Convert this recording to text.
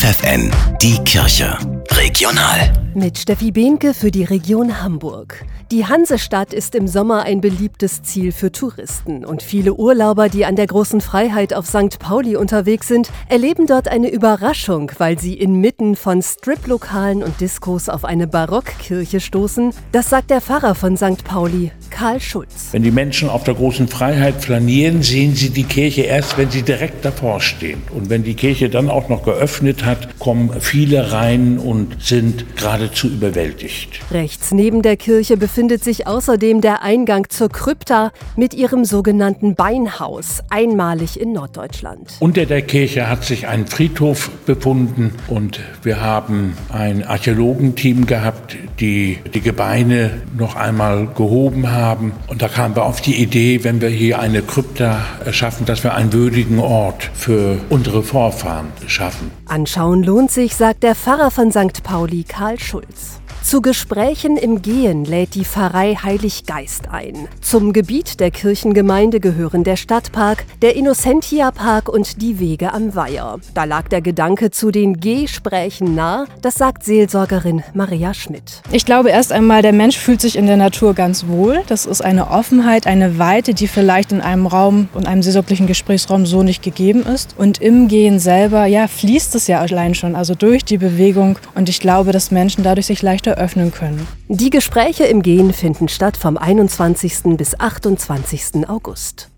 FFN, die Kirche. Regional. Mit Steffi Behnke für die Region Hamburg. Die Hansestadt ist im Sommer ein beliebtes Ziel für Touristen und viele Urlauber, die an der großen Freiheit auf St. Pauli unterwegs sind, erleben dort eine Überraschung, weil sie inmitten von Striplokalen und Diskos auf eine Barockkirche stoßen. Das sagt der Pfarrer von St. Pauli, Karl Schulz. Wenn die Menschen auf der großen Freiheit flanieren, sehen sie die Kirche erst, wenn sie direkt davor stehen. Und wenn die Kirche dann auch noch geöffnet hat, kommen viele rein und sind geradezu überwältigt. Rechts neben der Kirche befindet sich außerdem der Eingang zur Krypta mit ihrem sogenannten Beinhaus, einmalig in Norddeutschland. Unter der Kirche hat sich ein Friedhof befunden und wir haben ein Archäologenteam gehabt, die die Gebeine noch einmal gehoben haben. Und da kamen wir auf die Idee, wenn wir hier eine Krypta schaffen, dass wir einen würdigen Ort für unsere Vorfahren schaffen. Anschauen lohnt sich, sagt der Pfarrer von St. Pauli, Karl Schulz. Zu Gesprächen im Gehen lädt die Pfarrei Heilig Geist ein. Zum Gebiet der Kirchengemeinde gehören der Stadtpark, der Innocentia Park und die Wege am Weiher. Da lag der Gedanke zu den Gesprächen nah, das sagt Seelsorgerin Maria Schmidt. Ich glaube erst einmal, der Mensch fühlt sich in der Natur ganz wohl. Das ist eine Offenheit, eine Weite, die vielleicht in einem Raum und einem seelsorglichen Gesprächsraum so nicht gegeben ist. Und im Gehen selber, ja, fließt es ja allein schon, also durch die Bewegung. Und ich glaube, dass Menschen dadurch sich leichter öffnen können. Die Gespräche im Gehen finden statt vom 21. bis 28. August.